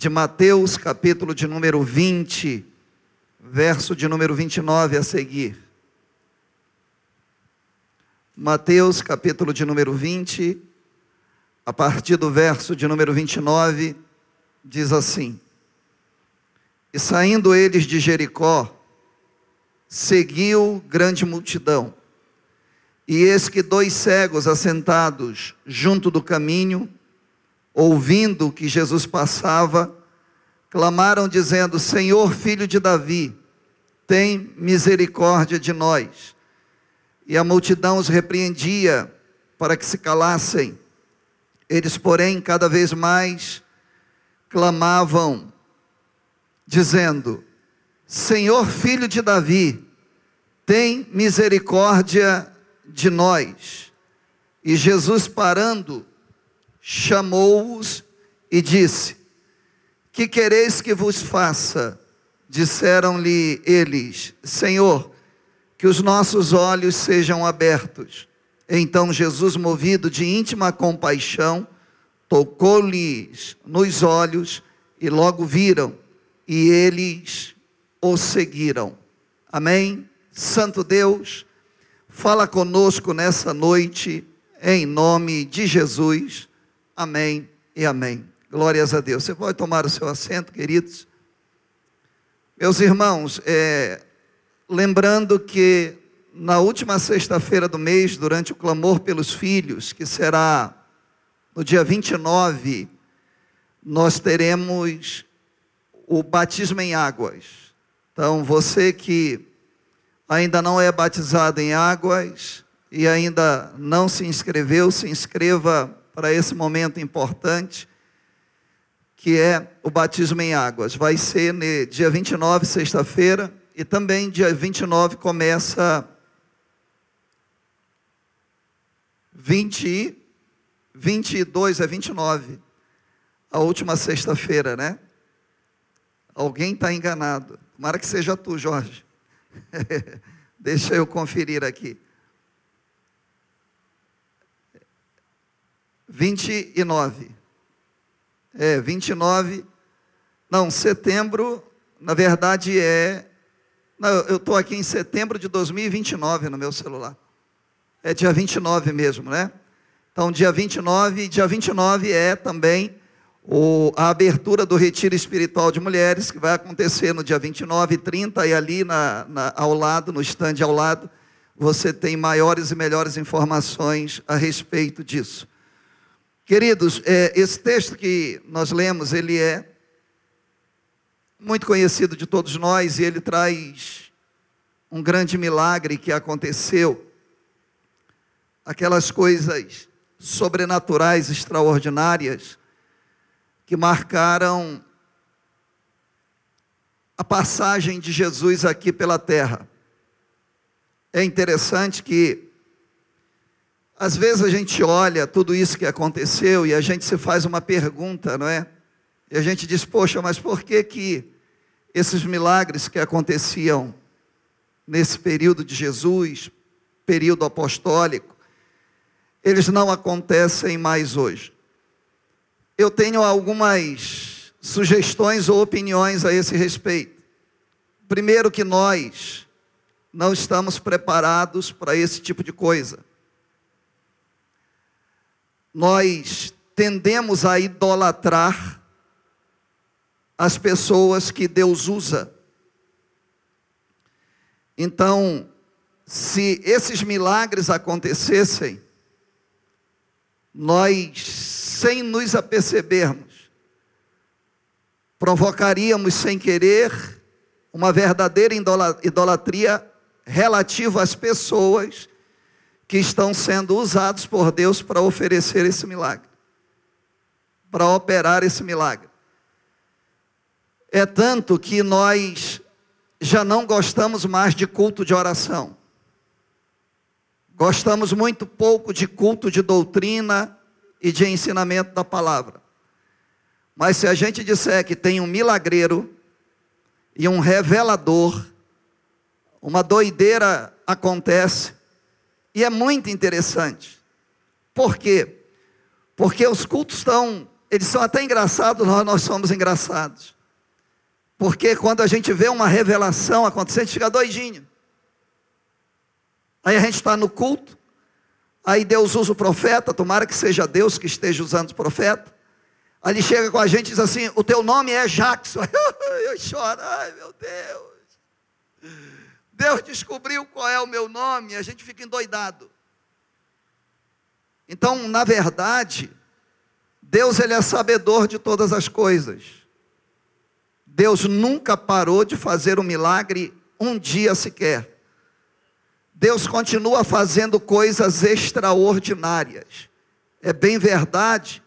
de Mateus, capítulo de número 20, verso de número 29 a seguir. Mateus, capítulo de número 20, a partir do verso de número 29, diz assim: E saindo eles de Jericó, seguiu grande multidão. E eis que dois cegos assentados junto do caminho, ouvindo que Jesus passava, clamaram dizendo: Senhor, filho de Davi, tem misericórdia de nós. E a multidão os repreendia para que se calassem. Eles, porém, cada vez mais clamavam, dizendo: Senhor, filho de Davi, tem misericórdia de nós. E Jesus, parando, chamou-os e disse: Que quereis que vos faça? Disseram-lhe eles: Senhor, que os nossos olhos sejam abertos. Então Jesus, movido de íntima compaixão, tocou-lhes nos olhos e logo viram, e eles o seguiram. Amém? Santo Deus, fala conosco nessa noite, em nome de Jesus. Amém e amém. Glórias a Deus. Você pode tomar o seu assento, queridos. Meus irmãos, é, lembrando que na última sexta-feira do mês, durante o clamor pelos filhos, que será no dia 29, nós teremos o batismo em águas. Então, você que ainda não é batizado em águas e ainda não se inscreveu, se inscreva para esse momento importante, que é o batismo em águas. Vai ser no dia 29, sexta-feira, e também dia 29 começa 20, 22 a 29, a última sexta-feira, né? Alguém está enganado. Tomara que seja tu, Jorge. Deixa eu conferir aqui. 29. É, 29. Não, setembro, na verdade é. Não, eu estou aqui em setembro de 2029 no meu celular. É dia 29 mesmo, né? Então, dia 29, dia 29 é também o, a abertura do Retiro Espiritual de Mulheres, que vai acontecer no dia 29 e 30, e ali na, na, ao lado, no estande ao lado, você tem maiores e melhores informações a respeito disso. Queridos, é, esse texto que nós lemos, ele é muito conhecido de todos nós e ele traz um grande milagre que aconteceu, aquelas coisas sobrenaturais, extraordinárias, que marcaram a passagem de Jesus aqui pela terra. É interessante que às vezes a gente olha tudo isso que aconteceu e a gente se faz uma pergunta, não é? E a gente diz, poxa, mas por que que esses milagres que aconteciam nesse período de Jesus, período apostólico, eles não acontecem mais hoje? Eu tenho algumas sugestões ou opiniões a esse respeito. Primeiro que nós não estamos preparados para esse tipo de coisa nós tendemos a idolatrar as pessoas que Deus usa. Então, se esses milagres acontecessem, nós, sem nos apercebermos, provocaríamos sem querer uma verdadeira idolatria relativa às pessoas que estão sendo usados por Deus para oferecer esse milagre, para operar esse milagre. É tanto que nós já não gostamos mais de culto de oração. Gostamos muito pouco de culto de doutrina e de ensinamento da palavra. Mas se a gente disser que tem um milagreiro e um revelador, uma doideira acontece, e é muito interessante. Por quê? Porque os cultos estão eles são até engraçados, nós, nós somos engraçados. Porque quando a gente vê uma revelação acontecer, a gente fica doidinho. Aí a gente está no culto, aí Deus usa o profeta, tomara que seja Deus que esteja usando o profeta. Aí ele chega com a gente e diz assim: O teu nome é Jackson. Eu choro, ai meu Deus. Deus descobriu qual é o meu nome, a gente fica endoidado. Então, na verdade, Deus ele é sabedor de todas as coisas. Deus nunca parou de fazer um milagre um dia sequer. Deus continua fazendo coisas extraordinárias. É bem verdade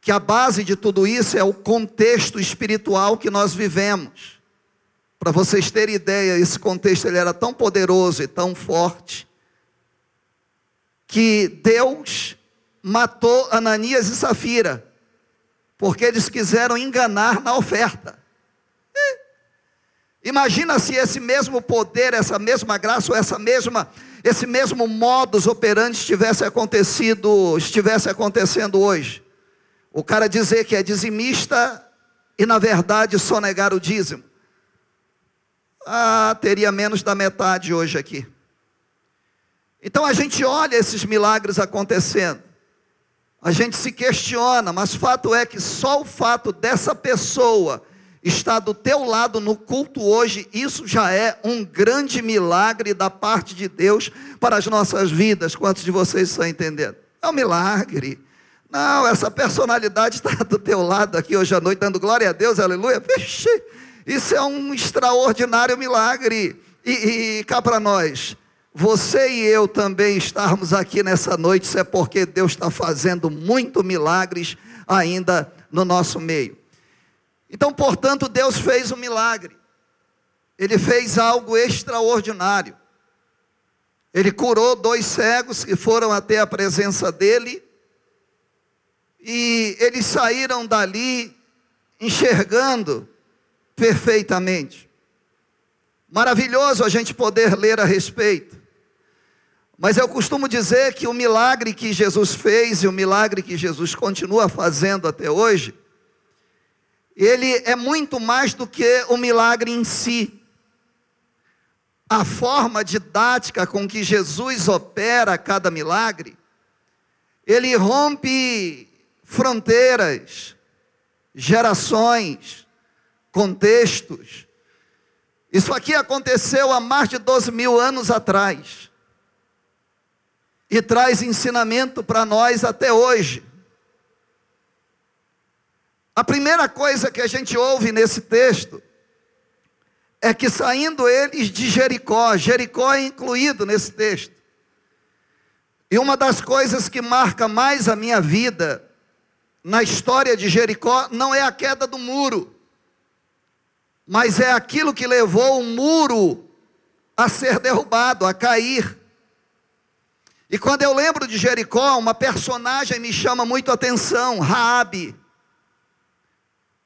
que a base de tudo isso é o contexto espiritual que nós vivemos. Para vocês terem ideia, esse contexto ele era tão poderoso e tão forte que Deus matou Ananias e Safira, porque eles quiseram enganar na oferta. Imagina se esse mesmo poder, essa mesma graça, ou essa mesma, esse mesmo modus operandi estivesse acontecido, estivesse acontecendo hoje. O cara dizer que é dizimista e na verdade só negar o dízimo. Ah, teria menos da metade hoje aqui. Então a gente olha esses milagres acontecendo. A gente se questiona, mas fato é que só o fato dessa pessoa está do teu lado no culto hoje, isso já é um grande milagre da parte de Deus para as nossas vidas. Quantos de vocês estão entendendo? É um milagre. Não, essa personalidade está do teu lado aqui hoje à noite, dando glória a Deus, aleluia. Vixe, isso é um extraordinário milagre. E, e cá para nós, você e eu também estarmos aqui nessa noite, isso é porque Deus está fazendo muito milagres ainda no nosso meio. Então, portanto, Deus fez um milagre. Ele fez algo extraordinário. Ele curou dois cegos que foram até a presença dele. E eles saíram dali enxergando perfeitamente. Maravilhoso a gente poder ler a respeito. Mas eu costumo dizer que o milagre que Jesus fez e o milagre que Jesus continua fazendo até hoje ele é muito mais do que o milagre em si. A forma didática com que Jesus opera cada milagre, ele rompe fronteiras, gerações, contextos. Isso aqui aconteceu há mais de 12 mil anos atrás. E traz ensinamento para nós até hoje. A primeira coisa que a gente ouve nesse texto é que saindo eles de Jericó, Jericó é incluído nesse texto. E uma das coisas que marca mais a minha vida na história de Jericó não é a queda do muro, mas é aquilo que levou o muro a ser derrubado, a cair. E quando eu lembro de Jericó, uma personagem me chama muito a atenção, Raabe.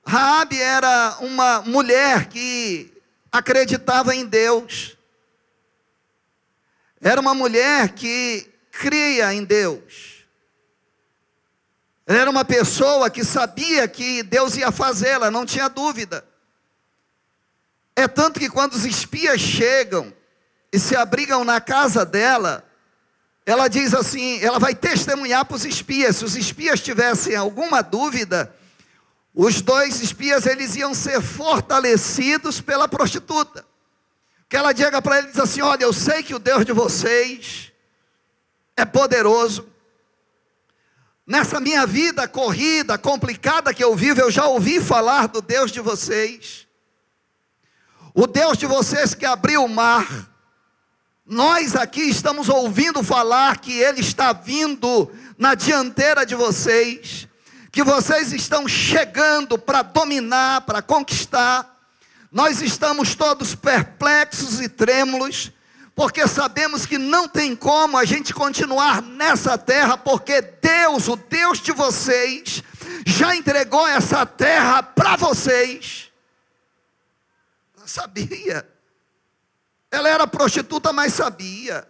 Raabe era uma mulher que acreditava em Deus. Era uma mulher que cria em Deus. Era uma pessoa que sabia que Deus ia fazê-la, não tinha dúvida. É tanto que quando os espias chegam e se abrigam na casa dela, ela diz assim: ela vai testemunhar para os espias. Se os espias tivessem alguma dúvida, os dois espias eles iam ser fortalecidos pela prostituta. Que ela diga para eles assim: "Olha, eu sei que o Deus de vocês é poderoso. Nessa minha vida corrida, complicada que eu vivo, eu já ouvi falar do Deus de vocês. O Deus de vocês que abriu o mar. Nós aqui estamos ouvindo falar que ele está vindo na dianteira de vocês que vocês estão chegando para dominar, para conquistar. Nós estamos todos perplexos e trêmulos, porque sabemos que não tem como a gente continuar nessa terra, porque Deus, o Deus de vocês, já entregou essa terra para vocês. Sabia. Ela era prostituta, mas sabia.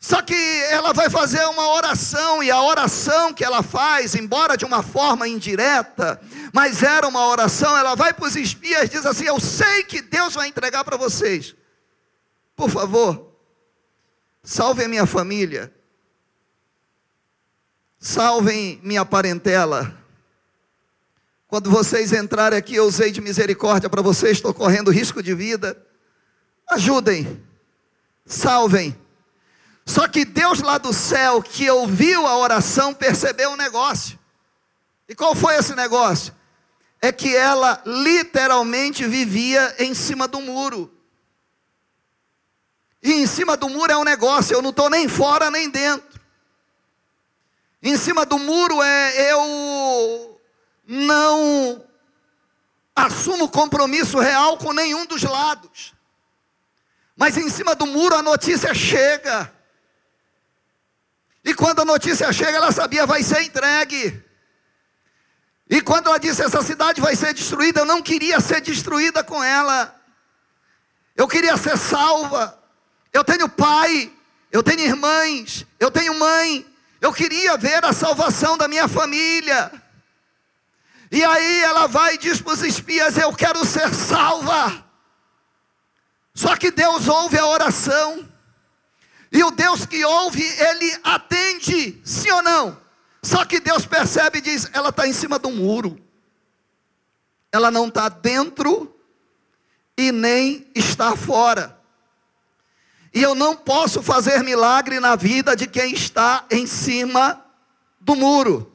Só que ela vai fazer uma oração, e a oração que ela faz, embora de uma forma indireta, mas era uma oração, ela vai para os espias e diz assim: Eu sei que Deus vai entregar para vocês. Por favor, salvem minha família, salvem minha parentela. Quando vocês entrarem aqui, eu usei de misericórdia para vocês, estou correndo risco de vida. Ajudem, salvem só que Deus lá do céu, que ouviu a oração, percebeu um negócio. E qual foi esse negócio? É que ela literalmente vivia em cima do muro. E em cima do muro é um negócio, eu não estou nem fora nem dentro. Em cima do muro é eu não assumo compromisso real com nenhum dos lados. Mas em cima do muro a notícia chega. E quando a notícia chega, ela sabia, vai ser entregue. E quando ela disse, essa cidade vai ser destruída, eu não queria ser destruída com ela. Eu queria ser salva. Eu tenho pai, eu tenho irmãs, eu tenho mãe. Eu queria ver a salvação da minha família. E aí ela vai e diz para os espias: Eu quero ser salva. Só que Deus ouve a oração. E o Deus que ouve, ele atende, sim ou não? Só que Deus percebe e diz: ela está em cima do muro, ela não está dentro e nem está fora. E eu não posso fazer milagre na vida de quem está em cima do muro.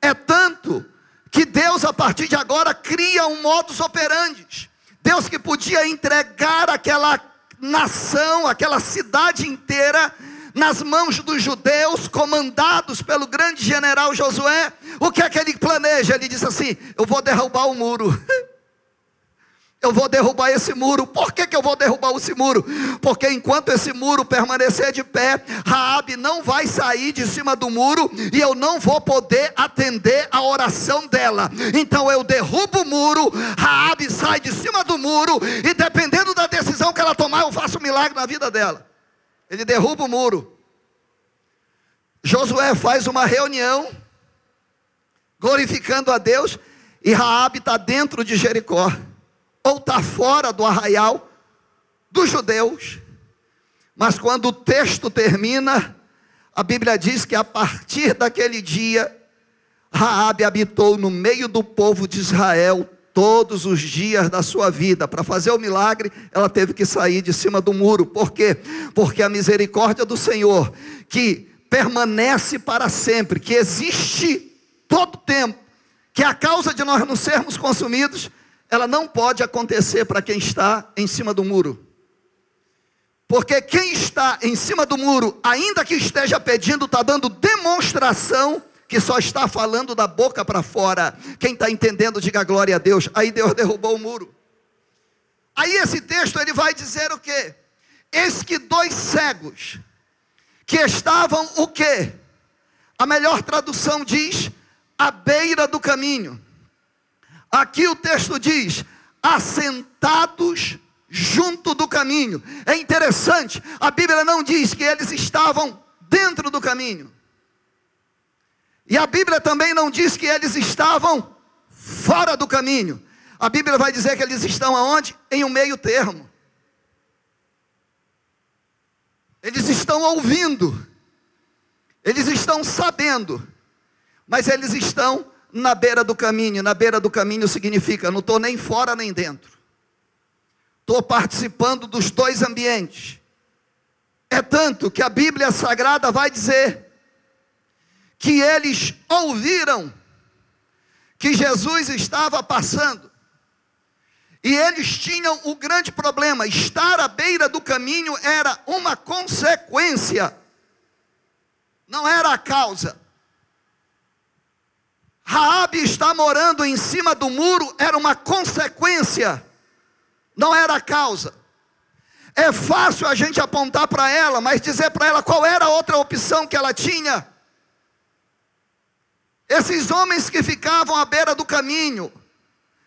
É tanto que Deus, a partir de agora, cria um modus operandi. Deus que podia entregar aquela nação, aquela cidade inteira, nas mãos dos judeus, comandados pelo grande general Josué, o que é que ele planeja? Ele diz assim: Eu vou derrubar o muro. Eu vou derrubar esse muro. Por que, que eu vou derrubar esse muro? Porque enquanto esse muro permanecer de pé, Raabe não vai sair de cima do muro e eu não vou poder atender a oração dela. Então eu derrubo o muro, Raabe sai de cima do muro e dependendo da decisão que ela tomar, eu faço um milagre na vida dela. Ele derruba o muro. Josué faz uma reunião glorificando a Deus e Raabe está dentro de Jericó ou está fora do arraial dos judeus. Mas quando o texto termina, a Bíblia diz que a partir daquele dia, Raabe habitou no meio do povo de Israel todos os dias da sua vida. Para fazer o milagre, ela teve que sair de cima do muro. Por quê? Porque a misericórdia do Senhor, que permanece para sempre, que existe todo tempo, que é a causa de nós não sermos consumidos, ela não pode acontecer para quem está em cima do muro. Porque quem está em cima do muro, ainda que esteja pedindo, está dando demonstração que só está falando da boca para fora. Quem está entendendo, diga glória a Deus. Aí Deus derrubou o muro. Aí esse texto ele vai dizer o quê? Eis que dois cegos que estavam o quê? A melhor tradução diz à beira do caminho. Aqui o texto diz: assentados junto do caminho. É interessante, a Bíblia não diz que eles estavam dentro do caminho. E a Bíblia também não diz que eles estavam fora do caminho. A Bíblia vai dizer que eles estão aonde? Em um meio termo. Eles estão ouvindo. Eles estão sabendo. Mas eles estão na beira do caminho. Na beira do caminho significa não estou nem fora nem dentro. Estou participando dos dois ambientes. É tanto que a Bíblia Sagrada vai dizer que eles ouviram que Jesus estava passando. E eles tinham o grande problema: estar à beira do caminho era uma consequência, não era a causa. Raabe está morando em cima do muro era uma consequência, não era a causa. É fácil a gente apontar para ela, mas dizer para ela qual era a outra opção que ela tinha. Esses homens que ficavam à beira do caminho,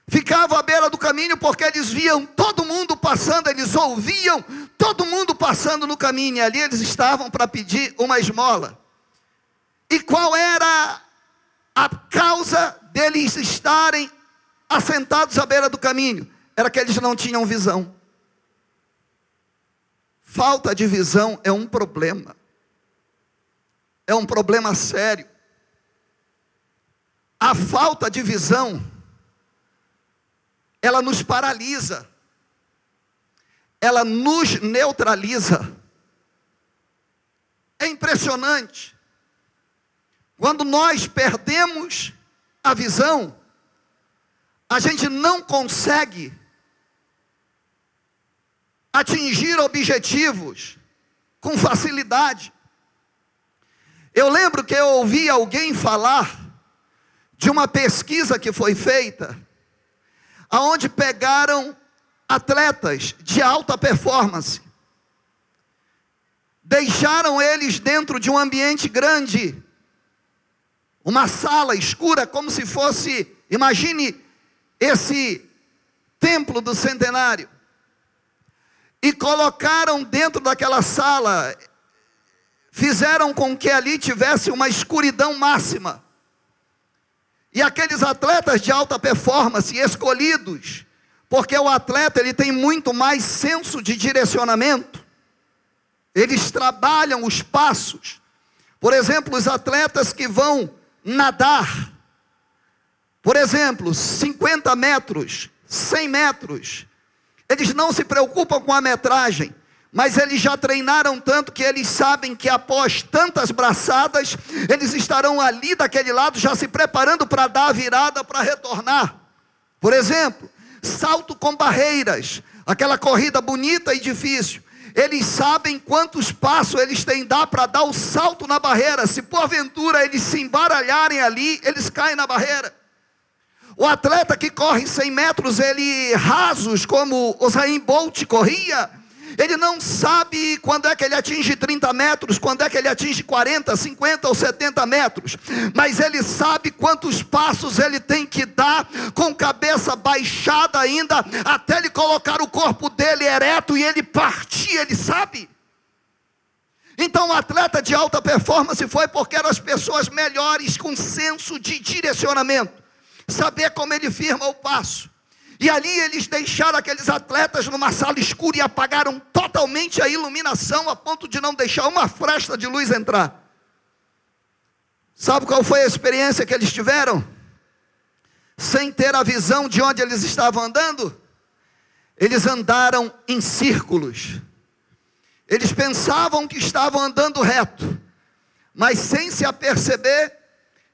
ficavam à beira do caminho porque eles viam todo mundo passando, eles ouviam todo mundo passando no caminho, e ali eles estavam para pedir uma esmola. E qual era a causa deles estarem assentados à beira do caminho? Era que eles não tinham visão. Falta de visão é um problema. É um problema sério. A falta de visão, ela nos paralisa, ela nos neutraliza. É impressionante. Quando nós perdemos a visão, a gente não consegue atingir objetivos com facilidade. Eu lembro que eu ouvi alguém falar de uma pesquisa que foi feita, aonde pegaram atletas de alta performance, deixaram eles dentro de um ambiente grande, uma sala escura, como se fosse, imagine esse templo do centenário e colocaram dentro daquela sala, fizeram com que ali tivesse uma escuridão máxima. E aqueles atletas de alta performance escolhidos, porque o atleta ele tem muito mais senso de direcionamento. Eles trabalham os passos. Por exemplo, os atletas que vão nadar. Por exemplo, 50 metros, 100 metros. Eles não se preocupam com a metragem, mas eles já treinaram tanto que eles sabem que após tantas braçadas, eles estarão ali daquele lado já se preparando para dar a virada para retornar. Por exemplo, salto com barreiras, aquela corrida bonita e difícil. Eles sabem quantos passos eles têm dar para dar o salto na barreira. Se porventura eles se embaralharem ali, eles caem na barreira. O atleta que corre 100 metros, ele rasos, como Zayn Bolt corria, ele não sabe quando é que ele atinge 30 metros, quando é que ele atinge 40, 50 ou 70 metros, mas ele sabe quantos passos ele tem que dar, com cabeça baixada ainda, até ele colocar o corpo dele ereto e ele partir, ele sabe. Então, o atleta de alta performance foi porque eram as pessoas melhores com senso de direcionamento saber como ele firma o passo. E ali eles deixaram aqueles atletas numa sala escura e apagaram totalmente a iluminação a ponto de não deixar uma fresta de luz entrar. Sabe qual foi a experiência que eles tiveram? Sem ter a visão de onde eles estavam andando, eles andaram em círculos. Eles pensavam que estavam andando reto, mas sem se aperceber,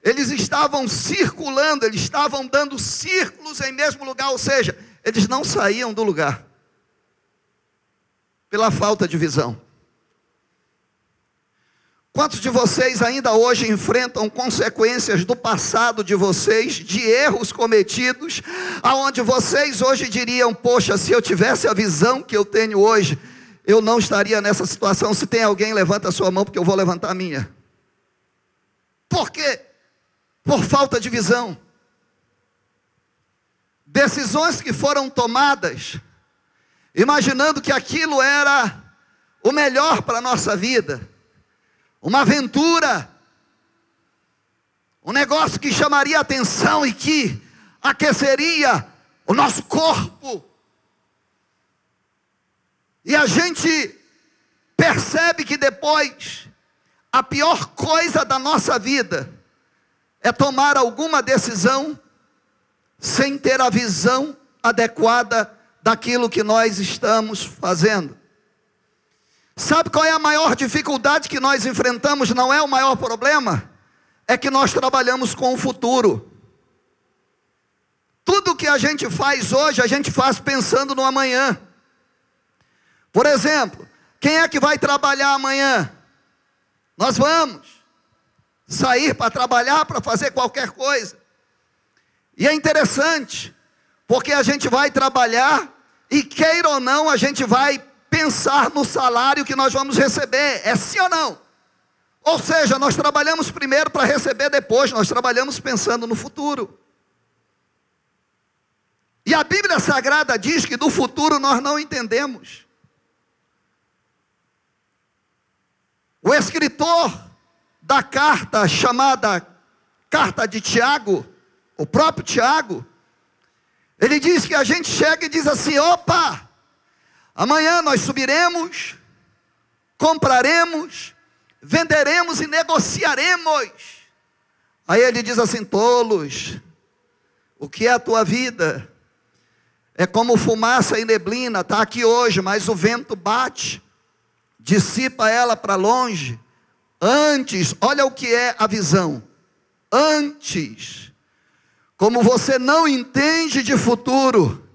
eles estavam circulando, eles estavam dando círculos em mesmo lugar, ou seja, eles não saíam do lugar, pela falta de visão. Quantos de vocês ainda hoje enfrentam consequências do passado de vocês, de erros cometidos, aonde vocês hoje diriam: Poxa, se eu tivesse a visão que eu tenho hoje, eu não estaria nessa situação. Se tem alguém, levanta a sua mão, porque eu vou levantar a minha. Por quê? Por falta de visão. Decisões que foram tomadas, imaginando que aquilo era o melhor para a nossa vida, uma aventura, um negócio que chamaria atenção e que aqueceria o nosso corpo. E a gente percebe que depois, a pior coisa da nossa vida é tomar alguma decisão sem ter a visão adequada daquilo que nós estamos fazendo. Sabe qual é a maior dificuldade que nós enfrentamos? Não é o maior problema? É que nós trabalhamos com o futuro. Tudo que a gente faz hoje, a gente faz pensando no amanhã. Por exemplo, quem é que vai trabalhar amanhã? Nós vamos sair para trabalhar, para fazer qualquer coisa. E é interessante, porque a gente vai trabalhar e queira ou não, a gente vai pensar no salário que nós vamos receber. É sim ou não? Ou seja, nós trabalhamos primeiro para receber depois, nós trabalhamos pensando no futuro. E a Bíblia Sagrada diz que do futuro nós não entendemos. O escritor da carta chamada Carta de Tiago, o próprio Tiago, ele diz que a gente chega e diz assim: opa, amanhã nós subiremos, compraremos, venderemos e negociaremos. Aí ele diz assim: tolos, o que é a tua vida? É como fumaça e neblina, está aqui hoje, mas o vento bate, dissipa ela para longe. Antes, olha o que é a visão. Antes, como você não entende de futuro,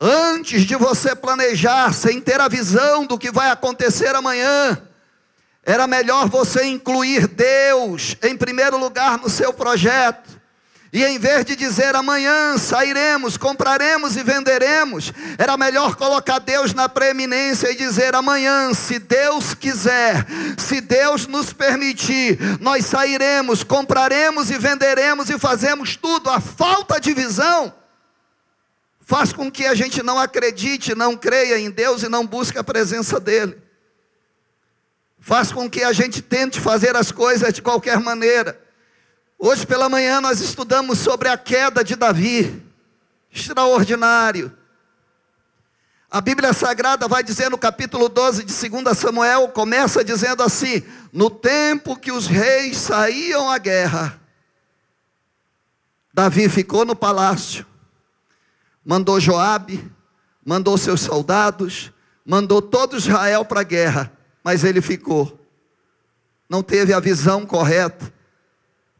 antes de você planejar, sem ter a visão do que vai acontecer amanhã, era melhor você incluir Deus em primeiro lugar no seu projeto. E em vez de dizer amanhã sairemos, compraremos e venderemos, era melhor colocar Deus na preeminência e dizer amanhã, se Deus quiser, se Deus nos permitir, nós sairemos, compraremos e venderemos e fazemos tudo. A falta de visão faz com que a gente não acredite, não creia em Deus e não busque a presença dEle. Faz com que a gente tente fazer as coisas de qualquer maneira. Hoje pela manhã nós estudamos sobre a queda de Davi. Extraordinário. A Bíblia Sagrada vai dizer no capítulo 12 de 2 Samuel, começa dizendo assim: No tempo que os reis saíam à guerra, Davi ficou no palácio, mandou Joabe, mandou seus soldados, mandou todo Israel para a guerra, mas ele ficou. Não teve a visão correta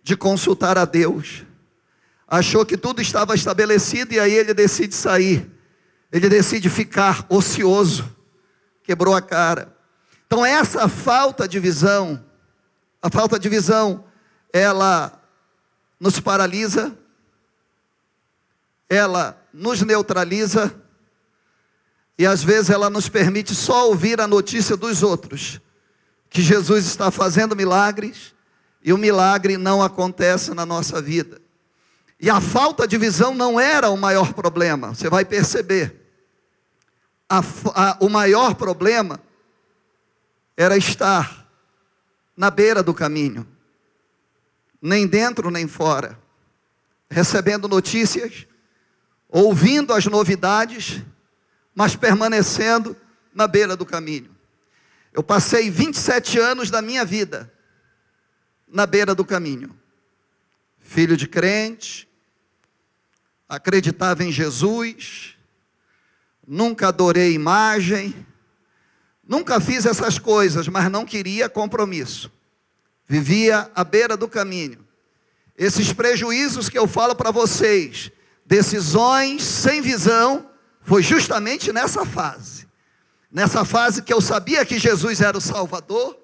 de consultar a Deus. Achou que tudo estava estabelecido e aí ele decide sair. Ele decide ficar ocioso. Quebrou a cara. Então essa falta de visão, a falta de visão, ela nos paralisa, ela nos neutraliza e às vezes ela nos permite só ouvir a notícia dos outros, que Jesus está fazendo milagres, e o milagre não acontece na nossa vida. E a falta de visão não era o maior problema, você vai perceber. A, a, o maior problema era estar na beira do caminho, nem dentro nem fora, recebendo notícias, ouvindo as novidades, mas permanecendo na beira do caminho. Eu passei 27 anos da minha vida na beira do caminho. Filho de crente, acreditava em Jesus, nunca adorei imagem, nunca fiz essas coisas, mas não queria compromisso. Vivia à beira do caminho. Esses prejuízos que eu falo para vocês, decisões sem visão, foi justamente nessa fase. Nessa fase que eu sabia que Jesus era o Salvador,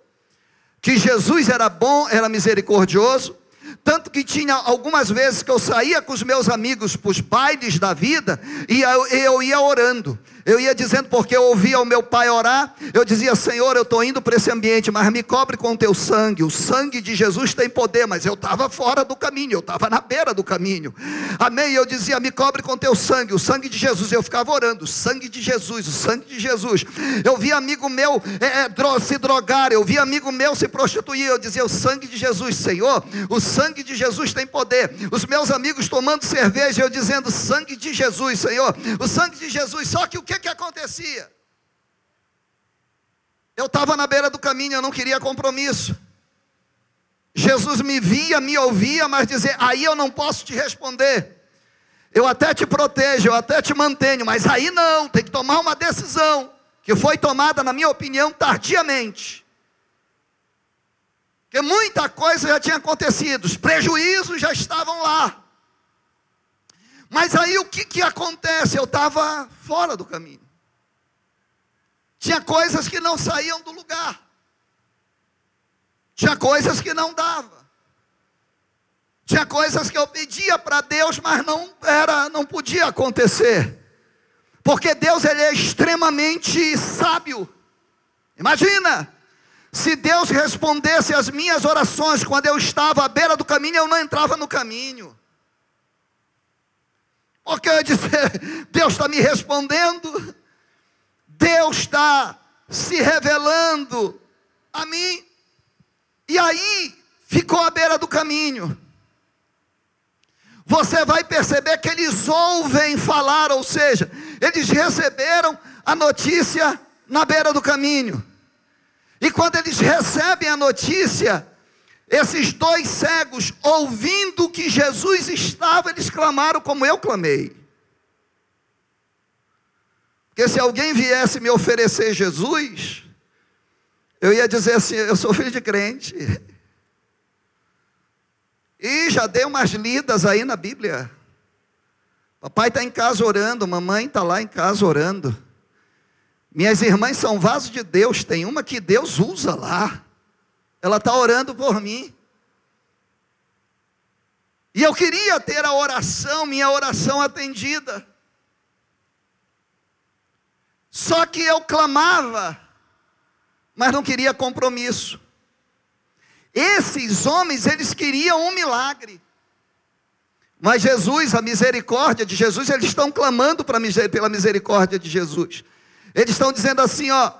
que Jesus era bom, era misericordioso, tanto que tinha algumas vezes que eu saía com os meus amigos para os bailes da vida e eu, eu ia orando. Eu ia dizendo, porque eu ouvia o meu pai orar, eu dizia, Senhor, eu estou indo para esse ambiente, mas me cobre com o teu sangue. O sangue de Jesus tem poder, mas eu estava fora do caminho, eu estava na beira do caminho. Amém? Eu dizia, me cobre com teu sangue, o sangue de Jesus. Eu ficava orando, o sangue de Jesus, o sangue de Jesus. Eu vi amigo meu é, é, se drogar, eu vi amigo meu se prostituir. Eu dizia, o sangue de Jesus, Senhor, o sangue de Jesus tem poder. Os meus amigos tomando cerveja, eu dizendo, sangue de Jesus, Senhor, o sangue de Jesus. Só que o que que acontecia? Eu estava na beira do caminho, eu não queria compromisso. Jesus me via, me ouvia, mas dizia: aí eu não posso te responder. Eu até te protejo, eu até te mantenho, mas aí não, tem que tomar uma decisão, que foi tomada, na minha opinião, tardiamente. Porque muita coisa já tinha acontecido, os prejuízos já estavam lá. Mas aí o que, que acontece? Eu estava fora do caminho. Tinha coisas que não saíam do lugar. Tinha coisas que não dava. Tinha coisas que eu pedia para Deus, mas não era, não podia acontecer. Porque Deus ele é extremamente sábio. Imagina, se Deus respondesse as minhas orações quando eu estava à beira do caminho, eu não entrava no caminho. Porque eu disse, Deus está me respondendo, Deus está se revelando a mim. E aí ficou à beira do caminho. Você vai perceber que eles ouvem falar, ou seja, eles receberam a notícia na beira do caminho. E quando eles recebem a notícia, esses dois cegos, ouvindo que Jesus estava, eles clamaram como eu clamei. Porque se alguém viesse me oferecer Jesus, eu ia dizer assim: eu sou filho de crente. E já dei umas lidas aí na Bíblia. Papai está em casa orando, mamãe está lá em casa orando. Minhas irmãs são vasos de Deus, tem uma que Deus usa lá. Ela está orando por mim. E eu queria ter a oração, minha oração atendida. Só que eu clamava, mas não queria compromisso. Esses homens, eles queriam um milagre. Mas Jesus, a misericórdia de Jesus, eles estão clamando pela misericórdia de Jesus. Eles estão dizendo assim, ó,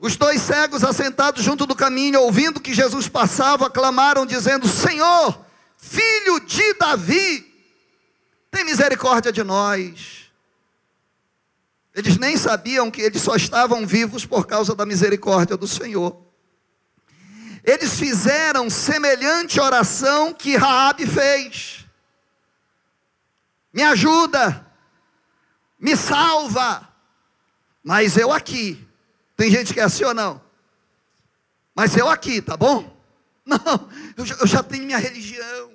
os dois cegos assentados junto do caminho, ouvindo que Jesus passava, clamaram dizendo: Senhor, filho de Davi, tem misericórdia de nós. Eles nem sabiam que eles só estavam vivos por causa da misericórdia do Senhor. Eles fizeram semelhante oração que Raabe fez. Me ajuda, me salva. Mas eu aqui. Tem gente que é assim ou não? Mas eu aqui, tá bom? Não, eu já, eu já tenho minha religião.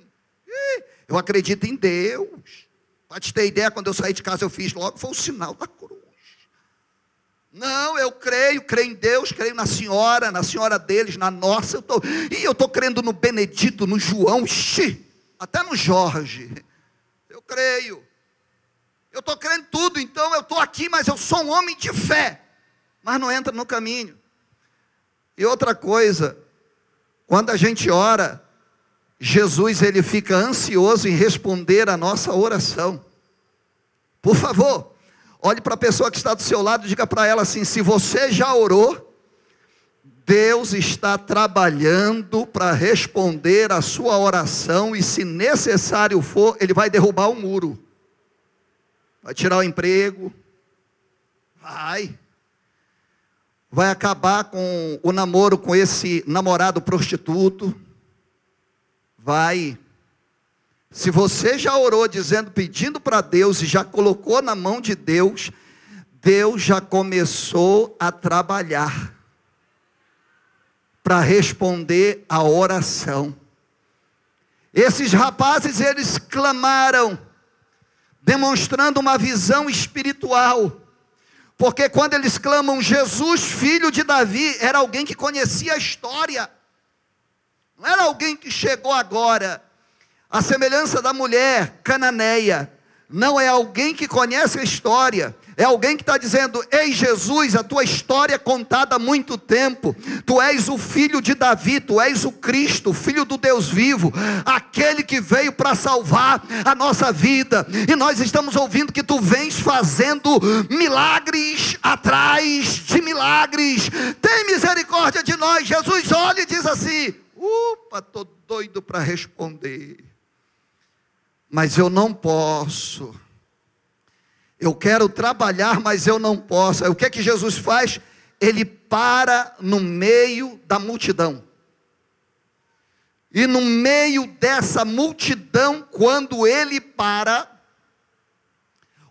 Eu acredito em Deus. Para te ter ideia, quando eu saí de casa, eu fiz logo, foi o sinal da cruz. Não, eu creio, creio em Deus, creio na senhora, na senhora deles, na nossa. Eu tô, e eu estou crendo no Benedito, no João, xi, até no Jorge. Eu creio. Eu estou crendo tudo, então eu estou aqui, mas eu sou um homem de fé. Mas não entra no caminho. E outra coisa, quando a gente ora, Jesus ele fica ansioso em responder a nossa oração. Por favor, Olhe para a pessoa que está do seu lado e diga para ela assim: se você já orou, Deus está trabalhando para responder a sua oração e, se necessário for, Ele vai derrubar o muro, vai tirar o emprego, vai, vai acabar com o namoro com esse namorado prostituto, vai se você já orou dizendo, pedindo para Deus e já colocou na mão de Deus, Deus já começou a trabalhar para responder a oração. Esses rapazes eles clamaram, demonstrando uma visão espiritual. Porque quando eles clamam Jesus, filho de Davi, era alguém que conhecia a história. Não era alguém que chegou agora. A semelhança da mulher cananeia, não é alguém que conhece a história, é alguém que está dizendo: Ei Jesus, a tua história é contada há muito tempo, tu és o filho de Davi, tu és o Cristo, filho do Deus vivo, aquele que veio para salvar a nossa vida, e nós estamos ouvindo que tu vens fazendo milagres atrás de milagres, tem misericórdia de nós. Jesus olha e diz assim: Upa, estou doido para responder mas eu não posso. Eu quero trabalhar, mas eu não posso. Aí, o que é que Jesus faz? Ele para no meio da multidão. E no meio dessa multidão, quando ele para,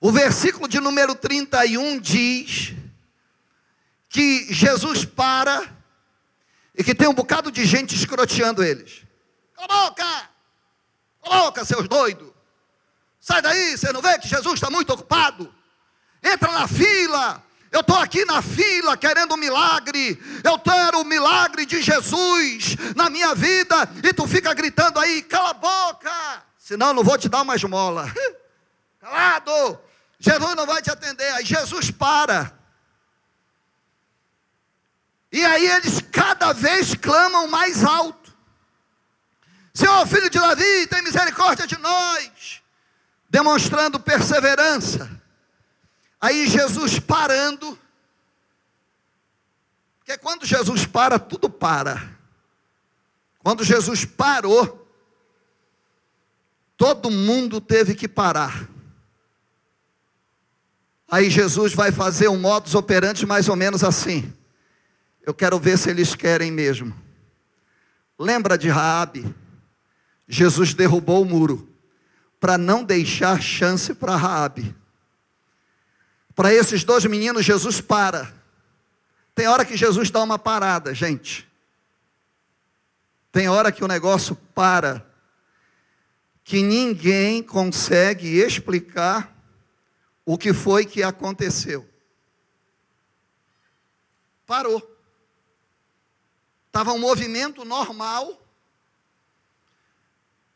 o versículo de número 31 diz que Jesus para e que tem um bocado de gente escroteando eles. Cala a boca! Coloca, seus doidos! Sai daí, você não vê que Jesus está muito ocupado? Entra na fila. Eu estou aqui na fila querendo um milagre. Eu quero o milagre de Jesus na minha vida. E tu fica gritando aí, cala a boca. Senão eu não vou te dar uma esmola. Calado. Jesus não vai te atender. Aí Jesus para. E aí eles cada vez clamam mais alto. Senhor, filho de Davi, tem misericórdia de nós demonstrando perseverança. Aí Jesus parando, Porque quando Jesus para, tudo para. Quando Jesus parou, todo mundo teve que parar. Aí Jesus vai fazer um modus operandi mais ou menos assim. Eu quero ver se eles querem mesmo. Lembra de Raabe? Jesus derrubou o muro para não deixar chance para Raabe. Para esses dois meninos Jesus para. Tem hora que Jesus dá uma parada, gente. Tem hora que o negócio para, que ninguém consegue explicar o que foi que aconteceu. Parou. Estava um movimento normal,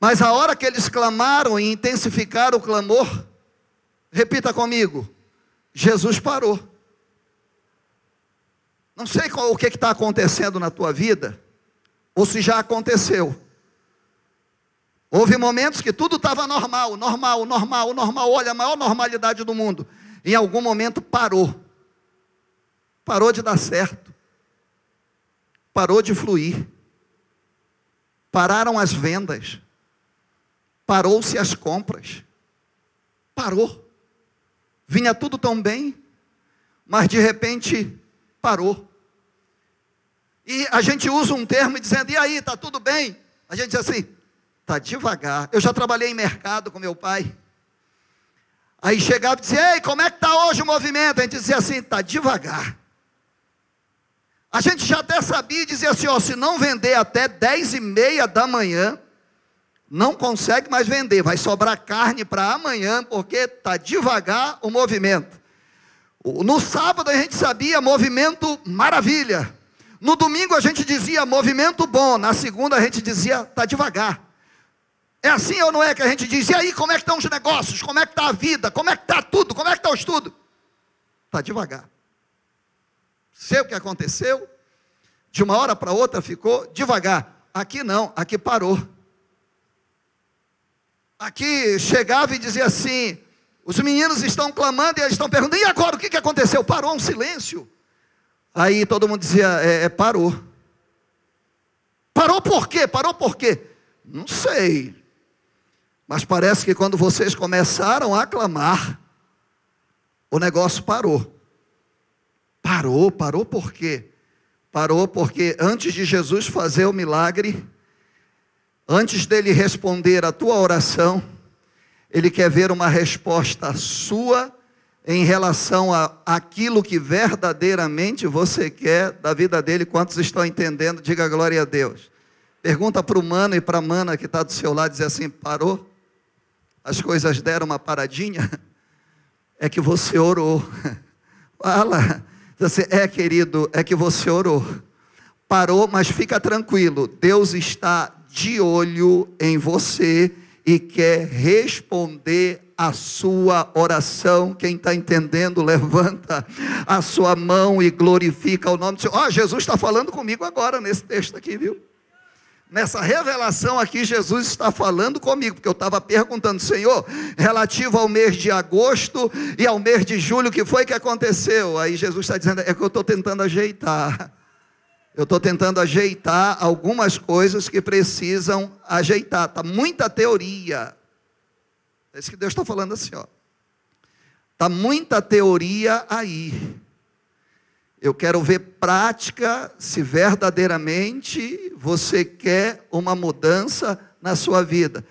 mas a hora que eles clamaram e intensificaram o clamor, repita comigo, Jesus parou. Não sei qual, o que está acontecendo na tua vida, ou se já aconteceu. Houve momentos que tudo estava normal, normal, normal, normal. Olha, a maior normalidade do mundo. Em algum momento parou. Parou de dar certo. Parou de fluir. Pararam as vendas. Parou-se as compras. Parou. Vinha tudo tão bem, mas de repente parou. E a gente usa um termo dizendo, e aí, está tudo bem? A gente diz assim, está devagar. Eu já trabalhei em mercado com meu pai. Aí chegava e dizia, ei, como é que está hoje o movimento? A gente dizia assim, está devagar. A gente já até sabia e dizia assim, ó, se não vender até 10 e meia da manhã, não consegue mais vender, vai sobrar carne para amanhã, porque está devagar o movimento. No sábado a gente sabia movimento maravilha. No domingo a gente dizia movimento bom, na segunda a gente dizia está devagar. É assim ou não é que a gente diz, e aí, como é que estão os negócios? Como é que está a vida? Como é que está tudo? Como é que está o estudo? Está devagar. Sei o que aconteceu? De uma hora para outra ficou devagar. Aqui não, aqui parou. Aqui chegava e dizia assim: os meninos estão clamando e eles estão perguntando, e agora o que, que aconteceu? Parou um silêncio. Aí todo mundo dizia: é, é, parou. Parou por quê? Parou por quê? Não sei. Mas parece que quando vocês começaram a clamar, o negócio parou. Parou, parou por quê? Parou porque antes de Jesus fazer o milagre, antes dele responder a tua oração, ele quer ver uma resposta sua em relação a aquilo que verdadeiramente você quer da vida dele. Quantos estão entendendo? Diga glória a Deus. Pergunta para o mano e para a mana que está do seu lado, diz assim: parou? As coisas deram uma paradinha? É que você orou. Fala. Assim, é, querido, é que você orou. Parou, mas fica tranquilo. Deus está de olho em você e quer responder a sua oração. Quem está entendendo, levanta a sua mão e glorifica o nome do Senhor. Ó, oh, Jesus está falando comigo agora nesse texto aqui, viu? Nessa revelação aqui, Jesus está falando comigo, porque eu estava perguntando, Senhor, relativo ao mês de agosto e ao mês de julho, o que foi que aconteceu? Aí Jesus está dizendo, é que eu estou tentando ajeitar. Eu estou tentando ajeitar algumas coisas que precisam ajeitar. Está muita teoria. É isso que Deus está falando assim, ó. Está muita teoria aí. Eu quero ver prática se verdadeiramente você quer uma mudança na sua vida.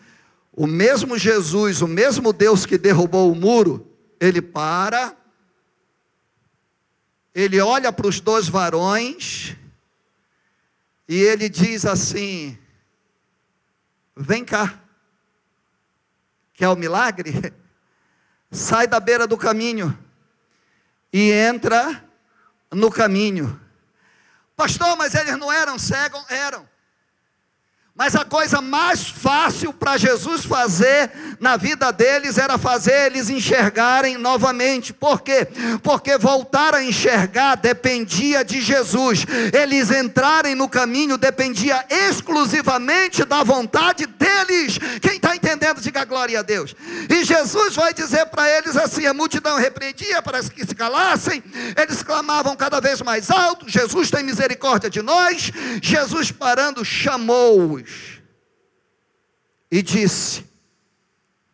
O mesmo Jesus, o mesmo Deus que derrubou o muro, ele para, ele olha para os dois varões e ele diz assim: Vem cá. Quer o milagre? Sai da beira do caminho e entra no caminho. Pastor, mas eles não eram cegos? Eram. Mas a coisa mais fácil para Jesus fazer na vida deles era fazer eles enxergarem novamente. Por quê? Porque voltar a enxergar dependia de Jesus. Eles entrarem no caminho dependia exclusivamente da vontade deles. Quem está entendendo, diga glória a Deus. E Jesus vai dizer para eles assim: a multidão repreendia para que se calassem, eles clamavam cada vez mais alto: Jesus tem misericórdia de nós. Jesus parando, chamou-os e disse: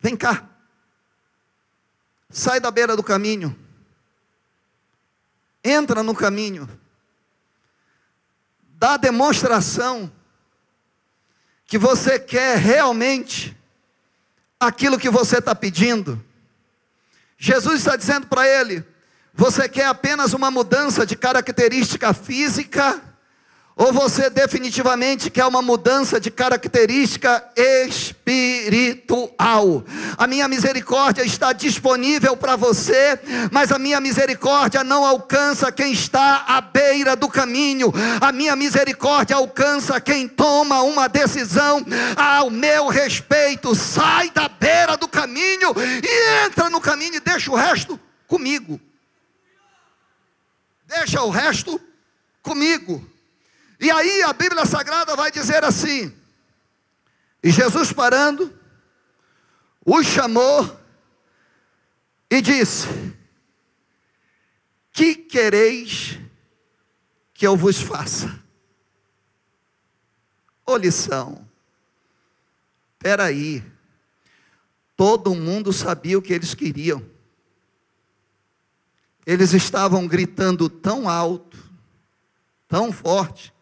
Vem cá, sai da beira do caminho, entra no caminho, dá demonstração que você quer realmente aquilo que você está pedindo. Jesus está dizendo para ele: você quer apenas uma mudança de característica física? Ou você definitivamente quer uma mudança de característica espiritual? A minha misericórdia está disponível para você, mas a minha misericórdia não alcança quem está à beira do caminho. A minha misericórdia alcança quem toma uma decisão ao meu respeito. Sai da beira do caminho e entra no caminho e deixa o resto comigo. Deixa o resto comigo. E aí a Bíblia Sagrada vai dizer assim: E Jesus parando, os chamou e disse: Que quereis que eu vos faça? Ô lição, espera aí, todo mundo sabia o que eles queriam. Eles estavam gritando tão alto, tão forte,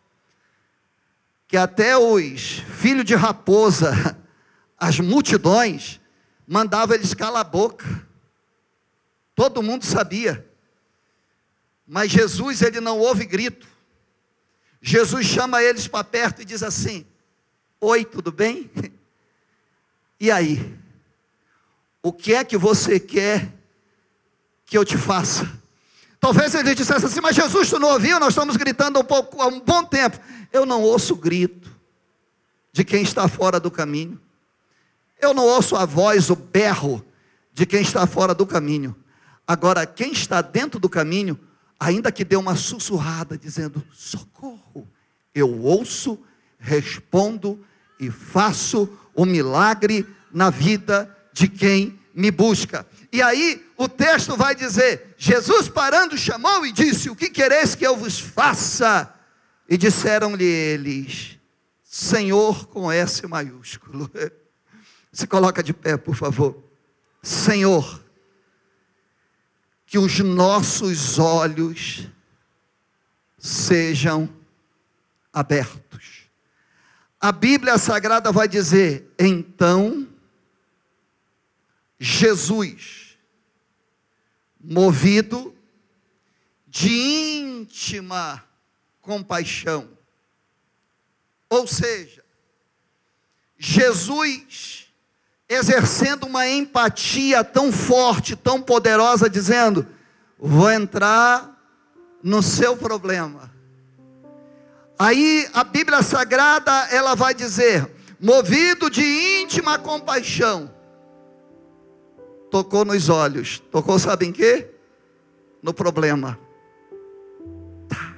que até os filhos de raposa, as multidões, mandavam eles calar a boca. Todo mundo sabia. Mas Jesus, ele não ouve grito. Jesus chama eles para perto e diz assim: Oi, tudo bem? E aí? O que é que você quer que eu te faça? Talvez ele dissesse assim, mas Jesus, tu não ouviu? Nós estamos gritando um pouco há um bom tempo. Eu não ouço o grito de quem está fora do caminho. Eu não ouço a voz, o berro de quem está fora do caminho. Agora, quem está dentro do caminho, ainda que dê uma sussurrada dizendo socorro, eu ouço, respondo e faço o milagre na vida de quem me busca. E aí o texto vai dizer: Jesus parando chamou e disse: O que quereis que eu vos faça? E disseram-lhe eles: Senhor com S maiúsculo. Se coloca de pé, por favor. Senhor, que os nossos olhos sejam abertos. A Bíblia Sagrada vai dizer: então Jesus, movido de íntima compaixão, ou seja, Jesus exercendo uma empatia tão forte, tão poderosa, dizendo: Vou entrar no seu problema. Aí a Bíblia Sagrada ela vai dizer: movido de íntima compaixão, tocou nos olhos. Tocou, sabe em quê? No problema. Tá.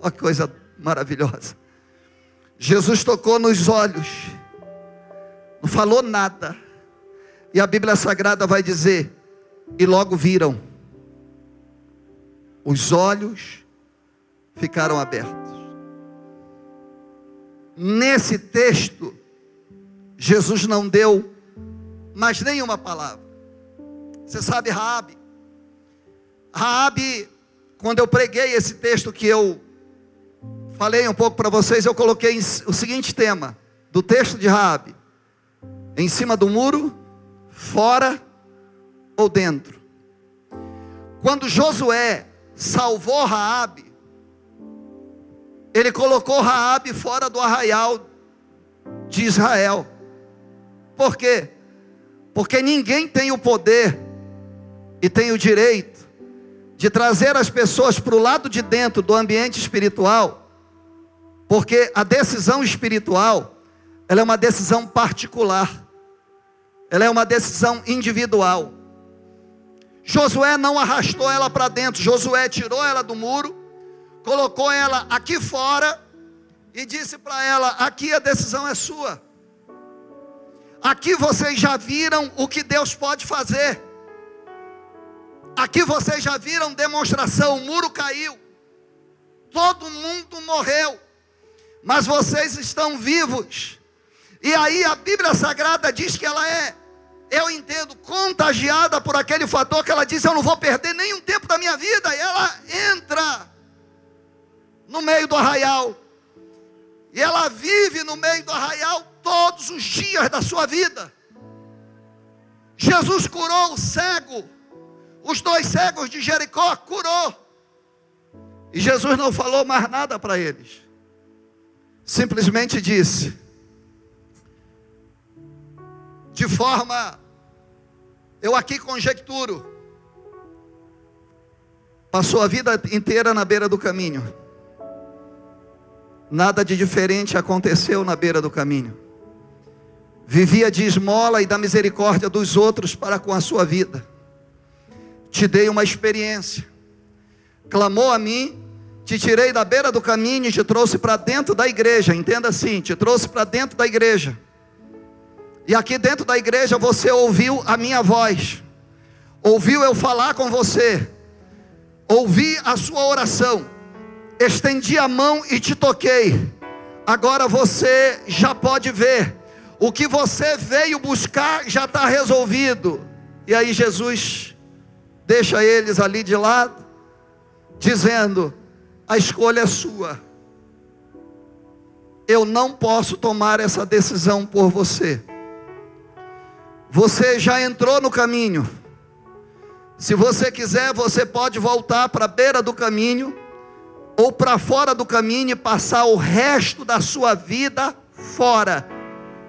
Olha que coisa maravilhosa. Jesus tocou nos olhos. Não falou nada. E a Bíblia Sagrada vai dizer: e logo viram. Os olhos ficaram abertos. Nesse texto, Jesus não deu mais nenhuma palavra. Você sabe Raabe? Raabe, quando eu preguei esse texto que eu falei um pouco para vocês, eu coloquei o seguinte tema do texto de Raabe: em cima do muro, fora ou dentro. Quando Josué salvou Raabe, ele colocou Raabe fora do arraial de Israel. Por quê? Porque ninguém tem o poder e tem o direito de trazer as pessoas para o lado de dentro do ambiente espiritual, porque a decisão espiritual ela é uma decisão particular, ela é uma decisão individual. Josué não arrastou ela para dentro, Josué tirou ela do muro, colocou ela aqui fora e disse para ela: aqui a decisão é sua. Aqui vocês já viram o que Deus pode fazer. Aqui vocês já viram demonstração: o muro caiu, todo mundo morreu, mas vocês estão vivos. E aí a Bíblia Sagrada diz que ela é, eu entendo, contagiada por aquele fator que ela diz: eu não vou perder nenhum tempo da minha vida. E ela entra no meio do arraial. E ela vive no meio do arraial todos os dias da sua vida. Jesus curou o cego, os dois cegos de Jericó, curou. E Jesus não falou mais nada para eles, simplesmente disse: de forma, eu aqui conjecturo, passou a vida inteira na beira do caminho, nada de diferente aconteceu na beira do caminho, vivia de esmola e da misericórdia dos outros para com a sua vida, te dei uma experiência, clamou a mim, te tirei da beira do caminho e te trouxe para dentro da igreja, entenda assim, te trouxe para dentro da igreja. E aqui dentro da igreja você ouviu a minha voz, ouviu eu falar com você, ouvi a sua oração, estendi a mão e te toquei. Agora você já pode ver, o que você veio buscar já está resolvido. E aí Jesus deixa eles ali de lado, dizendo: a escolha é sua. Eu não posso tomar essa decisão por você. Você já entrou no caminho. Se você quiser, você pode voltar para a beira do caminho ou para fora do caminho e passar o resto da sua vida fora.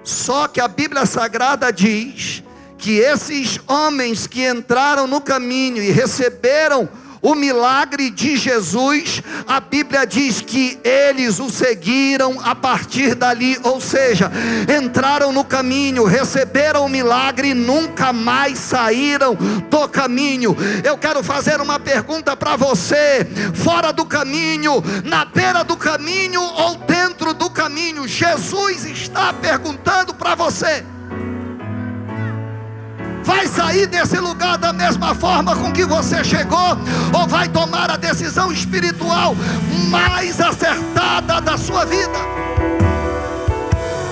Só que a Bíblia Sagrada diz que esses homens que entraram no caminho e receberam o milagre de Jesus, a Bíblia diz que eles o seguiram a partir dali, ou seja, entraram no caminho, receberam o milagre e nunca mais saíram do caminho. Eu quero fazer uma pergunta para você: fora do caminho, na beira do caminho ou dentro do caminho, Jesus está perguntando para você vai sair desse lugar da mesma forma com que você chegou, ou vai tomar a decisão espiritual mais acertada da sua vida?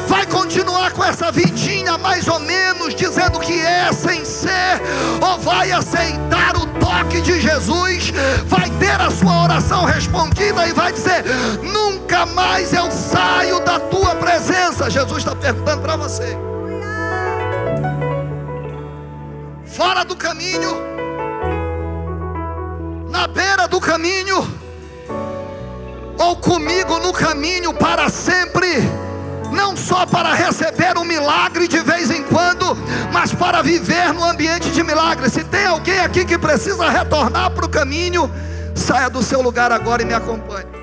Vai continuar com essa vidinha mais ou menos, dizendo que é sem ser, ou vai aceitar o toque de Jesus, vai ter a sua oração respondida e vai dizer: Nunca mais eu saio da tua presença. Jesus está perguntando para você. Fora do caminho, na beira do caminho, ou comigo no caminho para sempre, não só para receber um milagre de vez em quando, mas para viver no ambiente de milagre. Se tem alguém aqui que precisa retornar para o caminho, saia do seu lugar agora e me acompanhe.